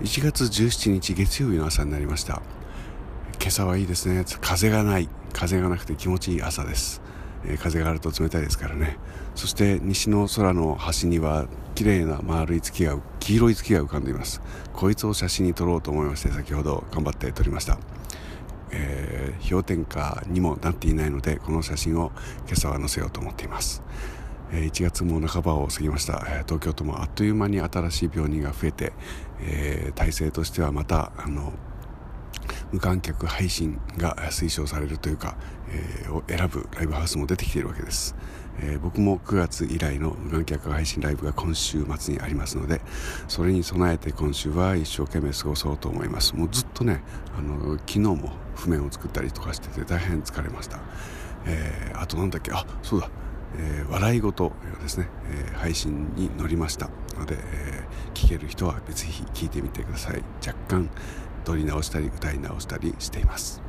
1月17日月曜日の朝になりました。今朝はいいですね。風がない。風がなくて気持ちいい朝です、えー、風があると冷たいですからね。そして西の空の端には綺麗な丸い月が黄色い月が浮かんでいます。こいつを写真に撮ろうと思いまして先ほど頑張って撮りました。えー、氷点下にもなっていないのでこの写真を今朝は載せようと思っています。1月も半ばを過ぎました。東京都もあっという間に新しい病人が増えて、えー、体制としてはまたあの無観客配信が推奨されるというか、えー、を選ぶライブハウスも出てきているわけです、えー、僕も9月以来の無観客配信ライブが今週末にありますのでそれに備えて今週は一生懸命過ごそうと思います。もうずっとねあの昨日も譜面を作ったりとかしてて大変疲れました、えー、あとなんだっけ？あそうだ。えー、笑い事ですね、えー、配信に乗りました。ので、えー、聞ける人はぜひ聞いてみてください。若干撮り直したり歌い直したりしています。